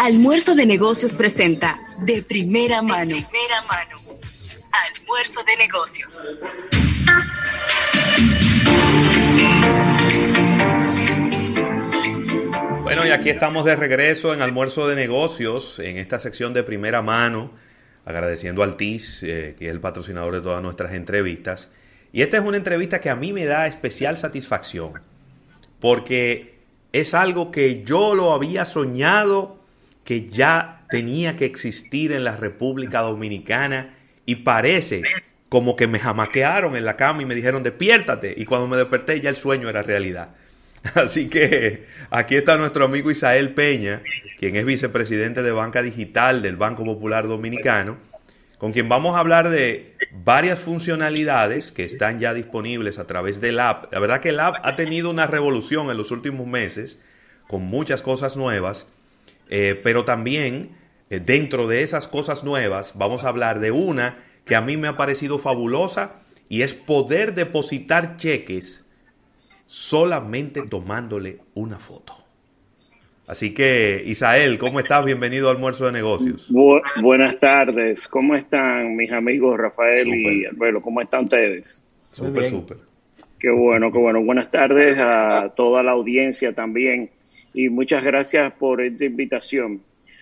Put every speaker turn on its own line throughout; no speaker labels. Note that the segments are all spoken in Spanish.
Almuerzo de Negocios presenta De Primera Mano. Primera mano. Almuerzo de Negocios.
Bueno, y aquí estamos de regreso en Almuerzo de Negocios, en esta sección de primera mano, agradeciendo al TIS, eh, que es el patrocinador de todas nuestras entrevistas. Y esta es una entrevista que a mí me da especial satisfacción, porque es algo que yo lo había soñado que ya tenía que existir en la República Dominicana y parece como que me jamaquearon en la cama y me dijeron despiértate y cuando me desperté ya el sueño era realidad. Así que aquí está nuestro amigo Isael Peña, quien es vicepresidente de Banca Digital del Banco Popular Dominicano, con quien vamos a hablar de varias funcionalidades que están ya disponibles a través del app. La verdad que el app ha tenido una revolución en los últimos meses, con muchas cosas nuevas, eh, pero también eh, dentro de esas cosas nuevas vamos a hablar de una que a mí me ha parecido fabulosa y es poder depositar cheques solamente tomándole una foto. Así que, Isael, ¿cómo estás? Bienvenido al almuerzo de negocios.
buenas tardes, ¿cómo están mis amigos Rafael y Alberto? ¿Cómo están ustedes?
Súper, súper.
Qué bueno, qué bueno. Buenas tardes a toda la audiencia también y muchas gracias por esta invitación.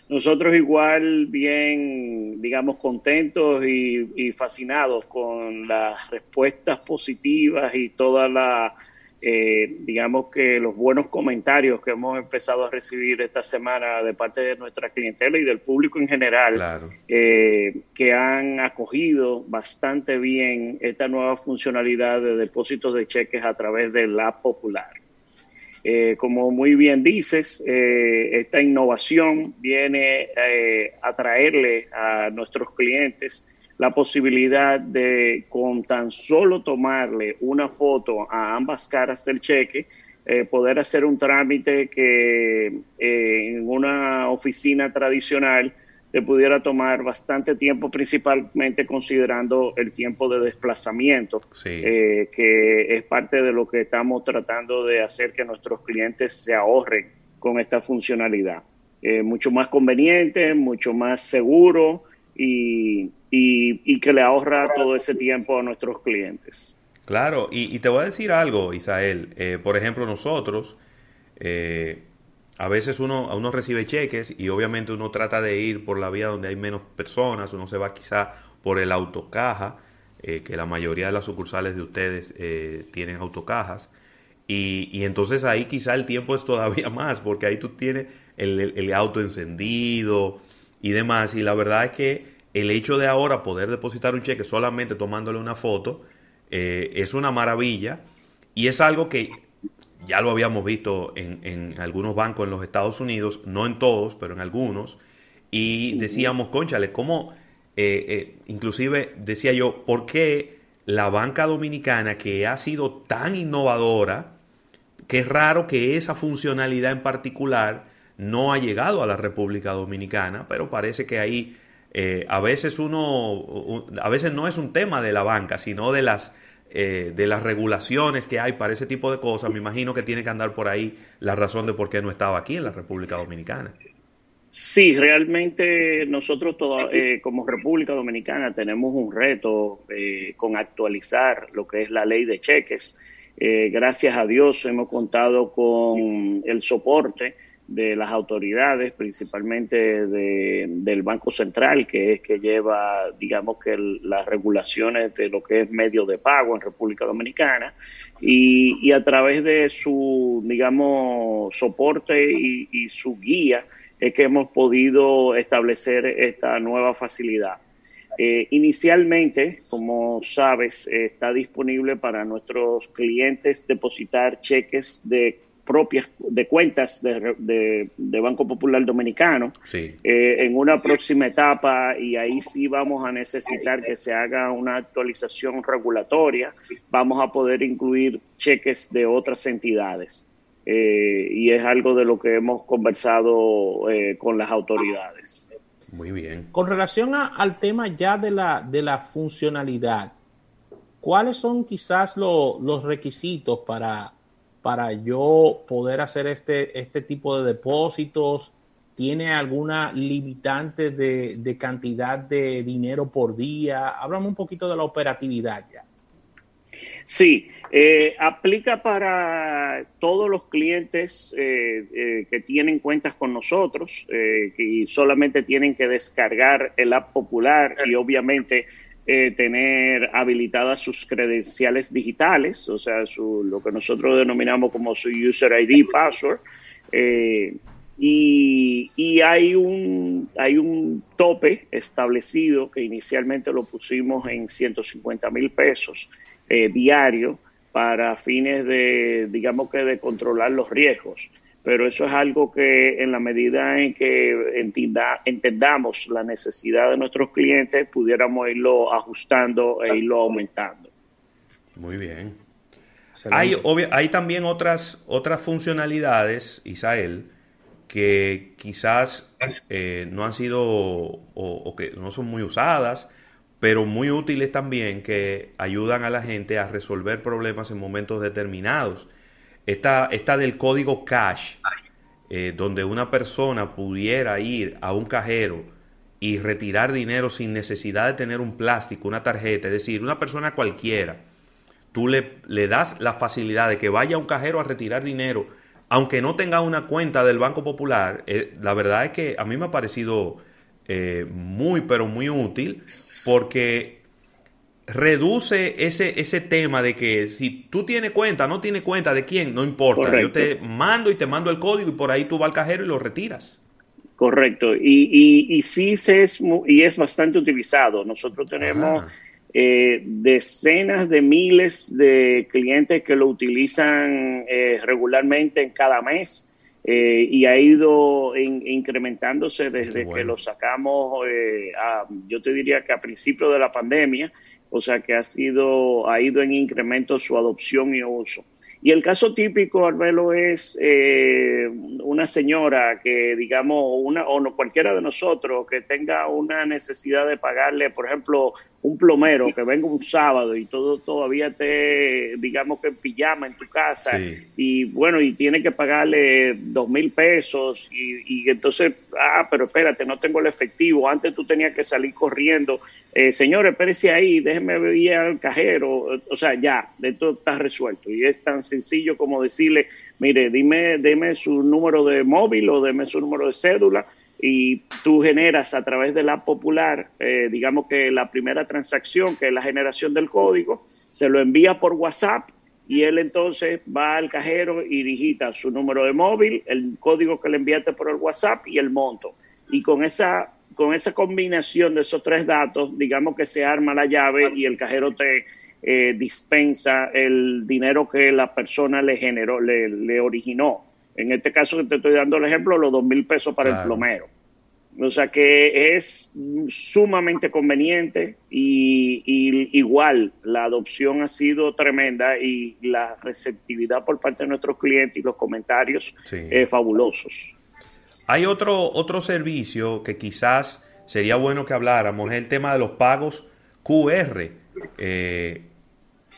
Nosotros igual bien, digamos, contentos y, y fascinados con las respuestas positivas y toda la eh, digamos que los buenos comentarios que hemos empezado a recibir esta semana de parte de nuestra clientela y del público en general, eh, que han acogido bastante bien esta nueva funcionalidad de depósitos de cheques a través de la popular. Eh, como muy bien dices, esta innovación viene a traerle a nuestros clientes la posibilidad de con tan solo tomarle una foto a ambas caras del cheque, eh, poder hacer un trámite que eh, en una oficina tradicional te pudiera tomar bastante tiempo, principalmente considerando el tiempo de desplazamiento, eh, que es parte de lo que estamos tratando de hacer que nuestros clientes se ahorren con esta funcionalidad. mucho más conveniente, mucho más seguro y, y, que le ahorra todo ese tiempo a nuestros clientes.
Claro, y, te voy a decir algo, Isael. Eh, por ejemplo, nosotros, eh, a veces uno, uno recibe cheques y obviamente uno trata de ir por la vía donde hay menos personas, uno se va quizá por el autocaja, eh, que la mayoría de las sucursales de ustedes tienen autocajas. Y, y, entonces ahí quizá el tiempo es todavía más, porque ahí tú tienes el, el auto encendido y demás. Y la verdad es que el hecho de ahora poder depositar un cheque solamente tomándole una foto eh, es una maravilla. Y es algo que ya lo habíamos visto en, algunos bancos en los Estados Unidos, no en todos, pero en algunos, y decíamos, conchale, ¿cómo, eh, eh, inclusive decía yo, ¿por qué la banca dominicana que ha sido tan innovadora, que es raro que esa funcionalidad en particular no ha llegado a la República Dominicana, pero parece que ahí eh, a veces uno, a veces no es un tema de la banca, sino de las, eh, de las regulaciones que hay para ese tipo de cosas. Me imagino que tiene que andar por ahí la razón de por qué no estaba aquí en la República Dominicana.
Sí, realmente nosotros eh, como República Dominicana tenemos un reto con actualizar lo que es la ley de cheques. gracias a Dios hemos contado con el soporte de las autoridades, principalmente del Banco Central, que es que lleva, digamos que las regulaciones de lo que es medio de pago en República Dominicana, y, a través de su, digamos, soporte y, su guía es que hemos podido establecer esta nueva facilidad. Eh, inicialmente, como sabes, está disponible para nuestros clientes depositar cheques de propias de cuentas de, Banco Popular Dominicano eh, en una próxima etapa y ahí sí vamos a necesitar que se haga una actualización regulatoria, vamos a poder incluir cheques de otras entidades. Eh, y es algo de lo que hemos conversado eh, con las autoridades.
Muy bien. Con relación al tema ya de la, de la funcionalidad, ¿cuáles son quizás los requisitos para para yo poder hacer este, este tipo de depósitos ¿Tiene alguna limitante de, cantidad de dinero por día? Háblame un poquito de la operatividad ya.
Sí, eh, aplica para todos los clientes eh, eh, que tienen cuentas con nosotros, que solamente tienen que descargar el app popular y obviamente tener habilitadas sus credenciales digitales, o sea, su, lo que nosotros denominamos como su user ID password. Y, hay, un, hay un tope establecido que inicialmente lo pusimos en 150 mil pesos eh, diario para fines de, digamos que de controlar los riesgos. Pero eso es algo que en la medida en que entendamos la necesidad de nuestros clientes, pudiéramos irlo ajustando e irlo aumentando.
Muy bien. Hay, hay también otras, otras funcionalidades, Isael, que quizás eh, no han sido o, que no son muy usadas, pero muy útiles también que ayudan a la gente a resolver problemas en momentos determinados. Esta, esta del código cash, eh, donde una persona pudiera ir a un cajero y retirar dinero sin necesidad de tener un plástico, una tarjeta, es decir, una persona cualquiera, tú le, le das la facilidad de que vaya a un cajero a retirar dinero aunque no tenga una cuenta del Banco Popular, eh, la verdad es que a mí me ha parecido eh, muy, pero muy útil porque reduce ese, ese tema de que si tú tienes cuenta, no tienes cuenta de quién, no importa. Yo te mando y te mando el código y por ahí tú vas al cajero y lo retiras.
Correcto. Y, y, y sí se es, y es bastante utilizado. Nosotros tenemos eh, decenas de miles de clientes que lo utilizan eh, regularmente en cada mes eh, y ha ido incrementándose desde que lo sacamos, yo te diría que a principio de la pandemia, o sea que ha sido ha ido en incremento su adopción y uso. Y el caso típico, Arbelo, es eh, una señora que, digamos, una, o no, cualquiera de nosotros que tenga una necesidad de pagarle, por ejemplo, un plomero que venga un sábado y todo todavía te, digamos que en pijama en tu casa y bueno, y tiene que pagarle dos mil pesos y, y, entonces, ah, pero espérate, no tengo el efectivo, antes tú tenías que salir corriendo, eh, señor, espérese ahí, déjeme ir al cajero, o sea, ya, esto está resuelto y es tan sencillo como decirle, mire, dime, deme su número de móvil o deme su número de cédula y tú generas a través de la popular, eh, digamos que la primera transacción, que es la generación del código, se lo envía por WhatsApp y él entonces va al cajero y digita su número de móvil, el código que le enviaste por el WhatsApp y el monto. Y con esa, con esa combinación de esos tres datos, digamos que se arma la llave y el cajero te eh, dispensa el dinero que la persona le generó, le originó. En este caso que te estoy dando el ejemplo, los dos mil pesos para el plomero. O sea que es sumamente conveniente y, igual la adopción ha sido tremenda y la receptividad por parte de nuestros clientes y los comentarios fabulosos.
Hay otro, otro servicio que quizás sería bueno que habláramos, es el tema de los pagos QR, eh,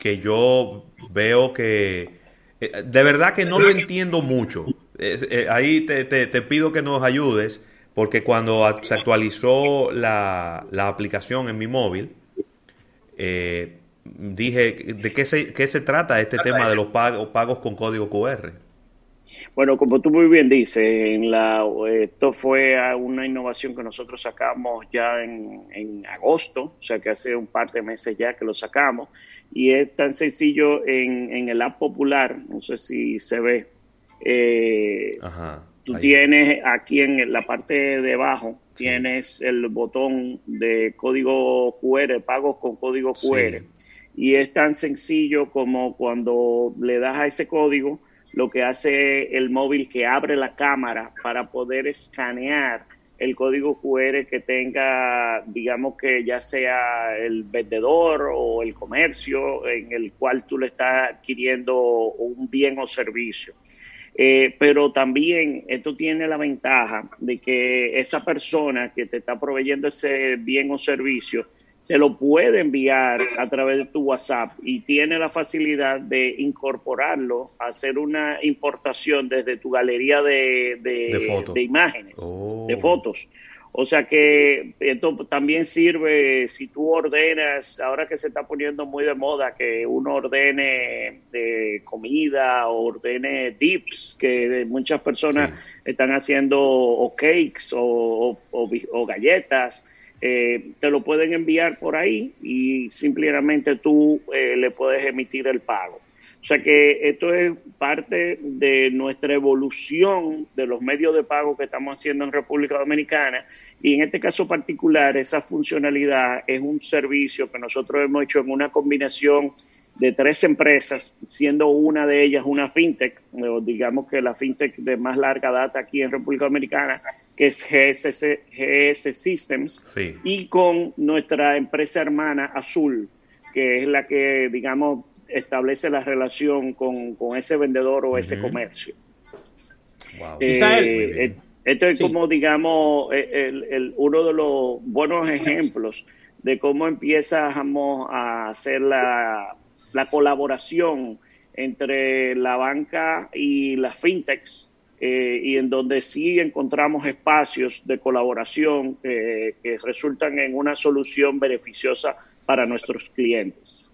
que yo veo que eh, de verdad que no lo entiendo mucho. Eh, ahí te, te, pido que nos ayudes, porque cuando se actualizó la, la aplicación en mi móvil, eh, dije, ¿de qué se, qué se trata este tema de los pagos, pagos con código QR?
Bueno, como tú muy bien dices, en la, esto fue una innovación que nosotros sacamos ya en, en agosto, o sea que hace un par de meses ya que lo sacamos y es tan sencillo en, en el app popular, no sé si se ve. Eh, tú tienes aquí en la parte de abajo, tienes el botón de código QR, pagos con código QR. Y es tan sencillo como cuando le das a ese código, lo que hace el móvil que abre la cámara para poder escanear el código QR que tenga, digamos que ya sea el vendedor o el comercio en el cual tú le estás adquiriendo un bien o servicio. Eh, pero también esto tiene la ventaja de que esa persona que te está proveyendo ese bien o servicio te lo puede enviar a través de tu WhatsApp y tiene la facilidad de incorporarlo, hacer una importación desde tu galería de, de, imágenes, de oh. fotos. O sea que esto también sirve si tú ordenas, ahora que se está poniendo muy de moda, que uno ordene de comida o ordene dips, que muchas personas están haciendo o cakes o, o, galletas, eh, te lo pueden enviar por ahí y simplemente tú eh, le puedes emitir el pago. O sea que esto es parte de nuestra evolución de los medios de pago que estamos haciendo en República Dominicana y en este caso particular, esa funcionalidad es un servicio que nosotros hemos hecho en una combinación de tres empresas, siendo una de ellas una fintech, digamos que la fintech de más larga data aquí en República Dominicana, que es GS Systems, y con nuestra empresa hermana Azul, que es la que, digamos, establece la relación con, ese vendedor o ese comercio. Wow. Eh, esto es como, digamos, e, el, uno de los buenos ejemplos de cómo empiezamos a hacer la, colaboración entre la banca y las fintechs, eh, y en donde sí encontramos espacios de colaboración que resultan en una solución beneficiosa para nuestros clientes.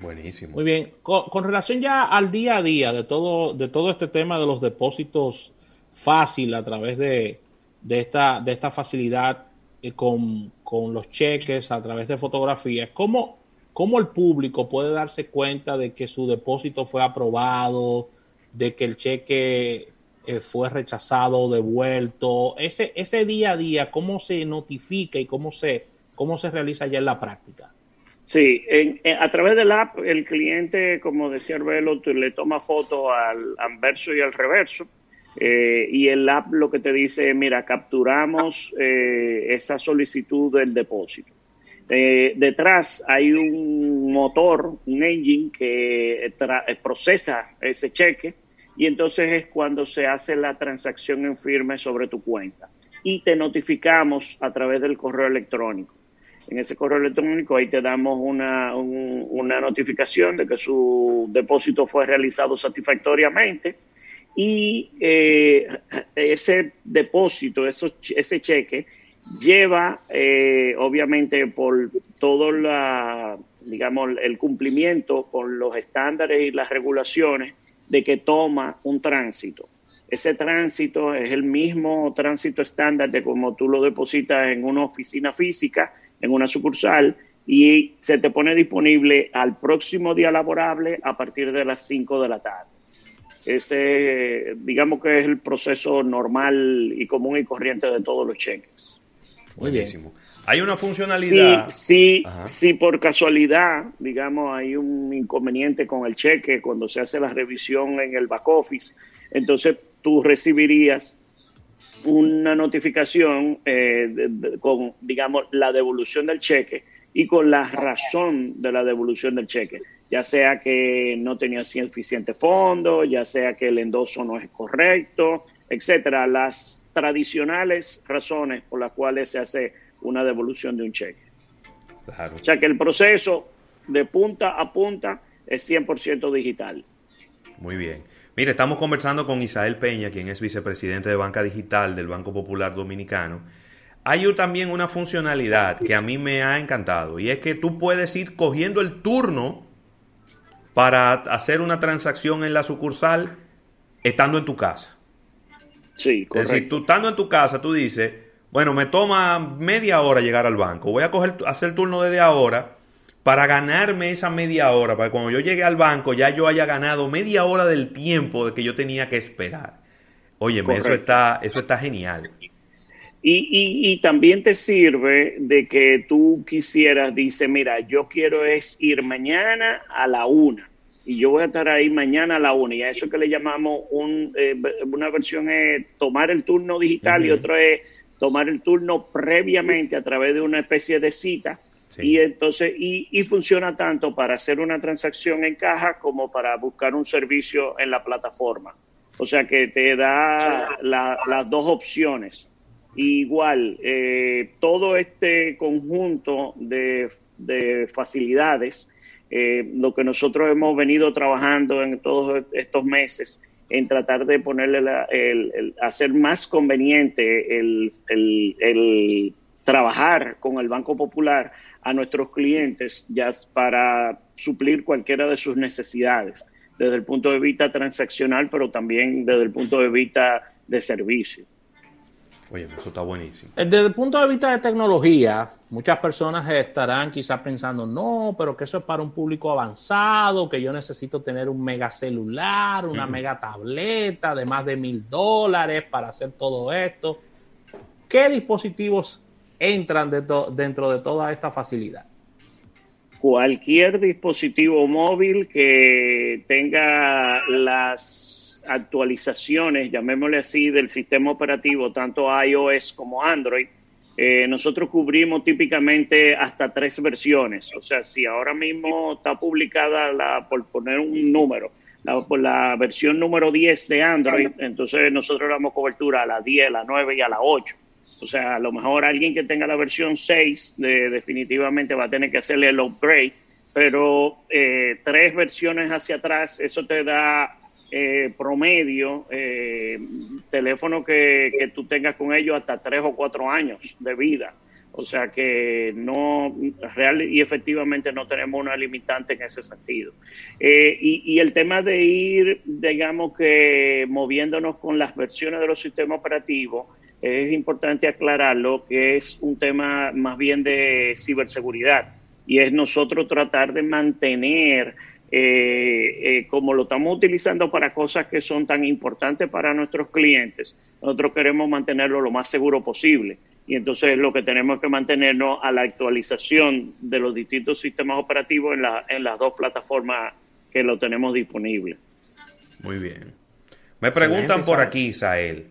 Buenísimo. Muy bien. Con, relación ya al día a día de todo, de todo este tema de los depósitos fácil a través de, esta, de esta facilidad eh, con, los cheques, a través de fotografías, ¿cómo, ¿cómo el público puede darse cuenta de que su depósito fue aprobado, de que el cheque eh, fue rechazado o devuelto? Ese, ese día a día, ¿cómo se notifica y cómo se, cómo se realiza ya en la práctica?
Sí, a través del app el cliente, como decía Arbelo, le toma foto al anverso y al reverso eh, y el app lo que te dice, mira, capturamos eh, esa solicitud del depósito. Eh, detrás hay un motor, un engine que procesa ese cheque y entonces es cuando se hace la transacción en firme sobre tu cuenta. Y te notificamos a través del correo electrónico. En ese correo electrónico ahí te damos una, una notificación de que su depósito fue realizado satisfactoriamente y eh, ese depósito, ese cheque, lleva eh, obviamente por todo la, digamos, el cumplimiento con los estándares y las regulaciones de que toma un tránsito. Ese tránsito es el mismo tránsito estándar de como tú lo depositas en una oficina física, en una sucursal, y se te pone disponible al próximo día laborable a partir de las 5 de la tarde. Ese, digamos que es el proceso normal y común y corriente de todos los cheques.
Buenísimo. Hay una funcionalidad.
Sí, sí, sí, por casualidad, digamos, hay un inconveniente con el cheque cuando se hace la revisión en el back office. Entonces tú recibirías una notificación eh, con, digamos, la devolución del cheque y con la razón de la devolución del cheque ya sea que no tenía suficiente fondo, ya sea que el endoso no es correcto, etcétera, las tradicionales razones por las cuales se hace una devolución de un cheque. O sea que el proceso de punta a punta es 100% digital.
Muy bien. Mire, estamos conversando con Isael Peña, quien es vicepresidente de Banca Digital del Banco Popular Dominicano. Hay también una funcionalidad que a mí me ha encantado y es que tú puedes ir cogiendo el turno para hacer una transacción en la sucursal estando en tu casa.
Sí, correcto.
Es decir, tú estando en tu casa, tú dices, bueno, me toma media hora llegar al banco, voy a coger, hacer el turno desde ahora para ganarme esa media hora, para que cuando yo llegue al banco ya yo haya ganado media hora del tiempo de que yo tenía que esperar. Oye, eso está, eso está genial.
Y, y, también te sirve de que tú quisieras, dice, mira, yo quiero es ir mañana a la una y yo voy a estar ahí mañana a la una. Y a eso que le llamamos un, eh, una versión es tomar el turno digital y otra es tomar el turno previamente a través de una especie de cita. Y entonces, y, y, funciona tanto para hacer una transacción en caja como para buscar un servicio en la plataforma. O sea que te da las dos opciones. Igual, eh, todo este conjunto de de facilidades. Eh, lo que nosotros hemos venido trabajando en todos estos meses en tratar de ponerle el, hacer más conveniente el, el, trabajar con el Banco Popular a nuestros clientes ya para suplir cualquiera de sus necesidades desde el punto de vista transaccional, pero también desde el punto de vista de servicio.
Oye, eso está buenísimo.
Eh, desde el punto de vista de tecnología, muchas personas estarán quizás pensando, no, pero que eso es para un público avanzado, que yo necesito tener un mega celular, una mega tableta de más de mil dólares para hacer todo esto. ¿Qué dispositivos entran dentro de toda esta facilidad?
Cualquier dispositivo móvil que tenga las actualizaciones, llamémosle así, del sistema operativo, tanto iOS como Android, eh, nosotros cubrimos típicamente hasta tres versiones. O sea, si ahora mismo está publicada, la, por poner un número, por la versión número 10 de Android, entonces nosotros damos cobertura a la 10, a la 9 y a la 8. O sea, a lo mejor alguien que tenga la versión 6 de, definitivamente va a tener que hacerle el upgrade, pero eh, tres versiones hacia atrás, eso te da eh, promedio, eh, teléfono que, tú tengas con ellos hasta tres o cuatro años de vida. O sea que no, real y efectivamente no tenemos una limitante en ese sentido. Eh, y, y, el tema de ir, digamos que moviéndonos con las versiones de los sistemas operativos, es importante aclararlo que es un tema más bien de ciberseguridad y es nosotros tratar de mantener eh, eh, como lo estamos utilizando para cosas que son tan importantes para nuestros clientes, nosotros queremos mantenerlo lo más seguro posible. Y entonces lo que tenemos que mantenernos a la actualización de los distintos sistemas operativos en, la, en las dos plataformas que lo tenemos disponible.
Muy bien. Me preguntan por aquí, Isael,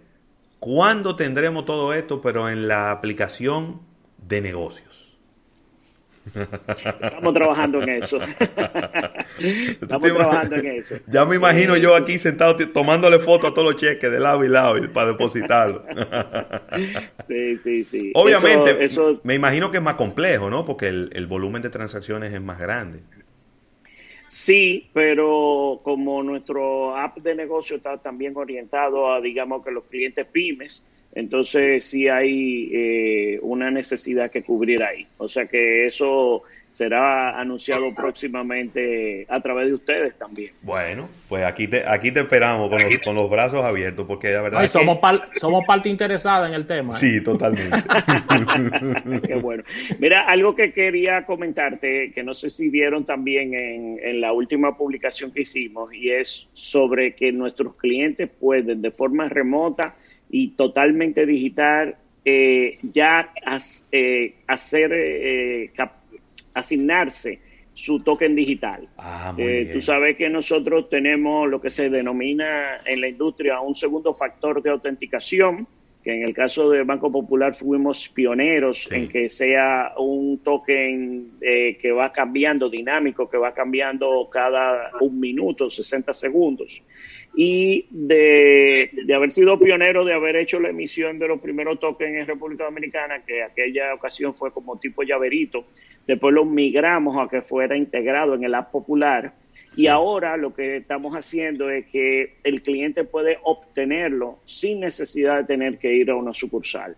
¿cuándo tendremos todo esto, pero en la aplicación de negocios?
Estamos trabajando en eso. Estamos trabajando en eso.
Ya me imagino yo aquí sentado tomándole foto a todos los cheques de lado y lado para depositarlo.
sí, sí, sí.
Obviamente, eso, me imagino que es más complejo, ¿no? Porque el, el volumen de transacciones es más grande.
Sí, pero como nuestro app de negocio está también orientado a, digamos, que los clientes pymes, entonces sí hay eh, una necesidad que cubrir ahí. O sea que eso será anunciado próximamente a través de ustedes también.
Bueno, pues aquí te, aquí te esperamos con los, con los brazos abiertos, porque la verdad...
somos, somos parte interesada en el tema.
¿eh? Sí, totalmente.
Qué bueno. Mira, algo que quería comentarte, que no sé si vieron también en, en la última publicación que hicimos, y es sobre que nuestros clientes pueden de forma remota y totalmente digital, eh, ya eh, hacer, eh, asignarse su token digital.
Ah,
tú sabes que nosotros tenemos lo que se denomina en la industria un segundo factor de autenticación, que en el caso del Banco Popular fuimos pioneros en que sea un token que va cambiando, dinámico, que va cambiando cada un minuto, 60 segundos. Y de, haber sido pionero de haber hecho la emisión de los primeros tokens en República Dominicana, que aquella ocasión fue como tipo llaverito, después lo migramos a que fuera integrado en el app popular y ahora lo que estamos haciendo es que el cliente puede obtenerlo sin necesidad de tener que ir a una sucursal.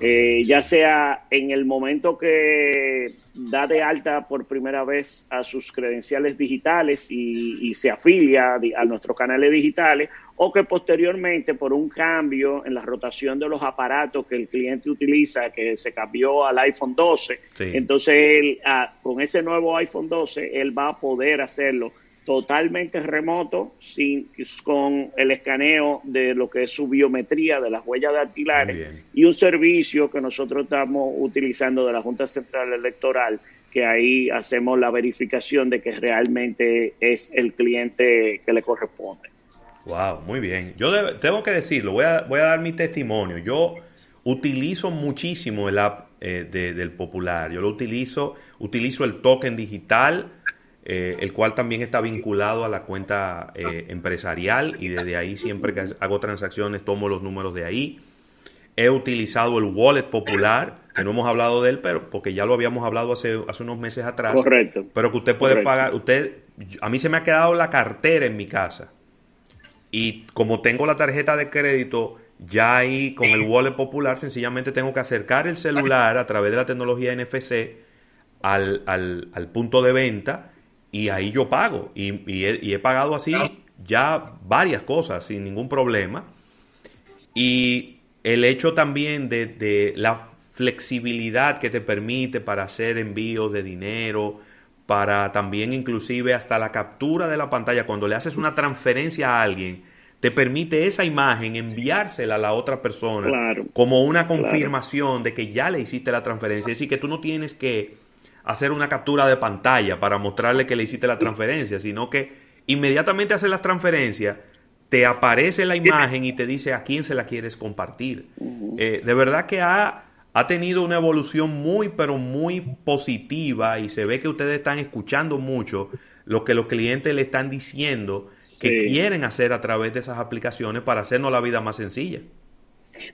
Eh, ya sea en el momento que da de alta por primera vez a sus credenciales digitales y, se afilia a nuestros canales digitales, o que posteriormente por un cambio en la rotación de los aparatos que el cliente utiliza, que se cambió al iPhone 12, entonces él, ah, con ese nuevo iPhone 12, él va a poder hacerlo totalmente remoto, sin, con el escaneo de lo que es su biometría de las huellas dactilares y un servicio que nosotros estamos utilizando de la Junta Central Electoral, que ahí hacemos la verificación de que realmente es el cliente que le corresponde.
Wow, muy bien. Yo tengo que decirlo, voy a, voy a dar mi testimonio. Yo utilizo muchísimo el app eh, del Popular. Yo lo utilizo, utilizo el token digital eh, el cual también está vinculado a la cuenta eh, empresarial y desde ahí siempre que hago transacciones tomo los números de ahí. he utilizado el wallet popular, que no hemos hablado de él, pero porque ya lo habíamos hablado hace, hace unos meses atrás.
Correcto.
Pero que usted puede pagar, usted, a mí se me ha quedado la cartera en mi casa. Y como tengo la tarjeta de crédito ya ahí con el wallet popular, sencillamente tengo que acercar el celular a través de la tecnología NFC al, al, punto de venta y ahí yo pago. Y, y, he, pagado así ya varias cosas sin ningún problema. Y el hecho también de, de la flexibilidad que te permite para hacer envíos de dinero, para también inclusive hasta la captura de la pantalla, cuando le haces una transferencia a alguien, te permite esa imagen enviársela a la otra persona como una confirmación de que ya le hiciste la transferencia. Es decir, que tú no tienes que hacer una captura de pantalla para mostrarle que le hiciste la transferencia, sino que inmediatamente haces la transferencia, te aparece la imagen y te dice a quién se la quieres compartir. Eh, de verdad que ha, ha tenido una evolución muy, pero muy positiva y se ve que ustedes están escuchando mucho lo que los clientes le están diciendo que quieren hacer a través de esas aplicaciones para hacernos la vida más sencilla.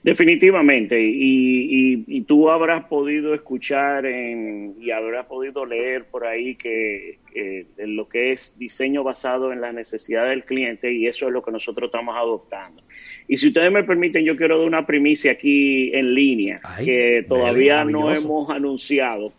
Definitivamente, y, tú habrás podido escuchar y habrás podido leer por ahí que lo que es diseño basado en la necesidad del cliente y eso es lo que nosotros estamos adoptando. Y si ustedes me permiten, yo quiero dar una primicia aquí en línea que todavía no hemos anunciado.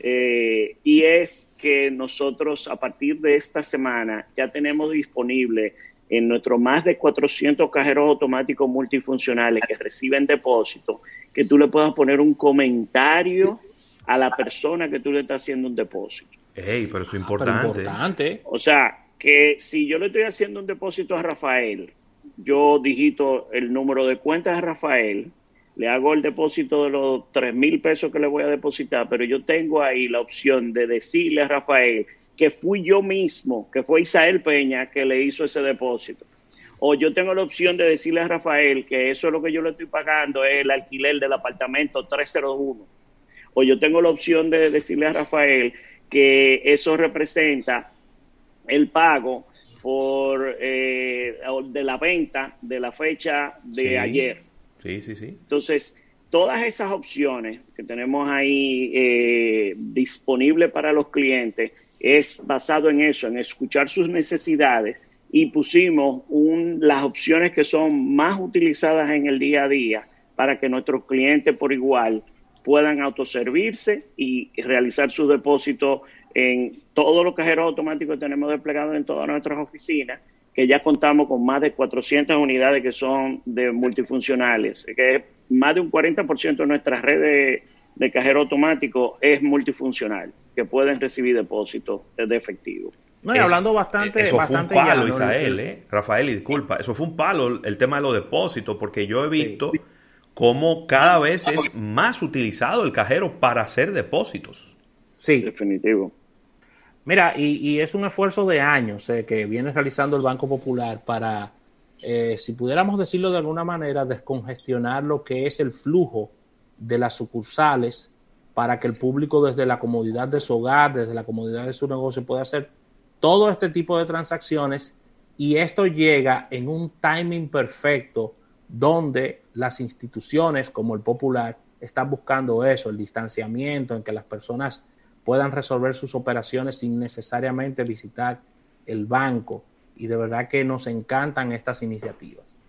Eh, y es que nosotros a partir de esta semana ya tenemos disponible en nuestros más de 400 cajeros automáticos multifuncionales que reciben depósito, que tú le puedas poner un comentario a la persona que tú le estás haciendo un depósito.
Ey, pero eso es ah, importante.
O sea, que si yo le estoy haciendo un depósito a Rafael, yo digito el número de cuenta de Rafael, le hago el depósito de los tres mil pesos que le voy a depositar, pero yo tengo ahí la opción de decirle a Rafael que fui yo mismo, que fue Isael Peña que le hizo ese depósito. O yo tengo la opción de decirle a Rafael que eso es lo que yo le estoy pagando, es el alquiler del apartamento 301. O yo tengo la opción de decirle a Rafael que eso representa el pago por eh, de la venta de la fecha de ayer.
Sí, sí, sí.
Entonces, todas esas opciones que tenemos ahí eh, disponibles para los clientes es basado en eso, en escuchar sus necesidades y pusimos un, las opciones que son más utilizadas en el día a día para que nuestros clientes por igual puedan autoservirse y realizar sus depósitos en todos los cajeros automáticos que tenemos desplegados en todas nuestras oficinas que ya contamos con más de 400 unidades que son de multifuncionales, que más de un 40% de nuestra red de, de cajero automático es multifuncional, que pueden recibir depósitos de efectivo.
No, y hablando bastante.
Eso fue un palo, Isael, ¿eh? Rafael, y disculpa, eso fue un palo el tema de los depósitos, porque yo he visto cómo cada vez es más utilizado el cajero para hacer depósitos.
Sí. Definitivo.
Mira, y, es un esfuerzo de años eh, que viene realizando el Banco Popular para, eh, si pudiéramos decirlo de alguna manera, descongestionar lo que es el flujo de las sucursales para que el público desde la comodidad de su hogar, desde la comodidad de su negocio pueda hacer todo este tipo de transacciones y esto llega en un timing perfecto donde las instituciones como el Popular están buscando eso, el distanciamiento, en que las personas puedan resolver sus operaciones sin necesariamente visitar el banco. Y de verdad que nos encantan estas iniciativas.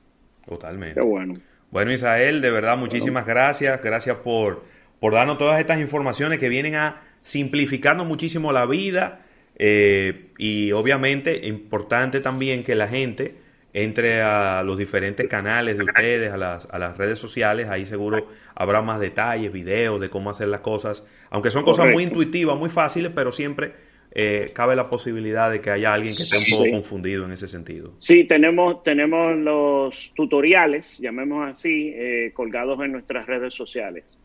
Totalmente.
Qué bueno.
Bueno, Israel, de verdad, muchísimas gracias. Gracias por, por darnos todas estas informaciones que vienen a simplificarnos muchísimo la vida. Eh, y obviamente, importante también que la gente entre a los diferentes canales de ustedes, a las, a las redes sociales, ahí seguro habrá más detalles, videos de cómo hacer las cosas, aunque son cosas muy intuitivas, muy fáciles, pero siempre eh, cabe la posibilidad de que haya alguien que esté un poco confundido en ese sentido.
Sí, tenemos, tenemos los tutoriales, llamemos así, eh, colgados en nuestras redes sociales.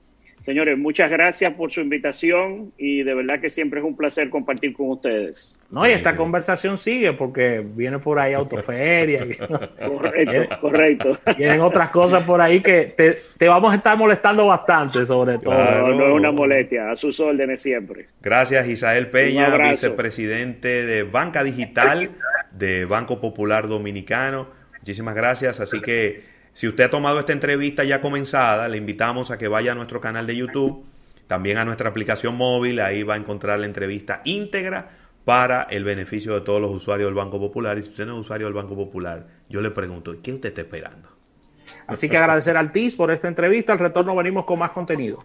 Señores, muchas gracias por su invitación y de verdad que siempre es un placer compartir con ustedes.
No, y esta conversación sigue porque viene por ahí autoferia.
correcto, correcto.
Vienen otras cosas por ahí que te, vamos a estar molestando bastante sobre todo.
No, no es una molestia, a sus órdenes siempre.
Gracias Isael Peña, vicepresidente de Banca Digital de Banco Popular Dominicano. Muchísimas gracias, así que Si usted ha tomado esta entrevista ya comenzada, le invitamos a que vaya a nuestro canal de YouTube, también a nuestra aplicación móvil, ahí va a encontrar la entrevista íntegra para el beneficio de todos los usuarios del Banco Popular. Y si usted no es usuario del Banco Popular, yo le pregunto, ¿qué usted está esperando?
Así que agradecer al TIS por esta entrevista. Al retorno venimos con más contenido.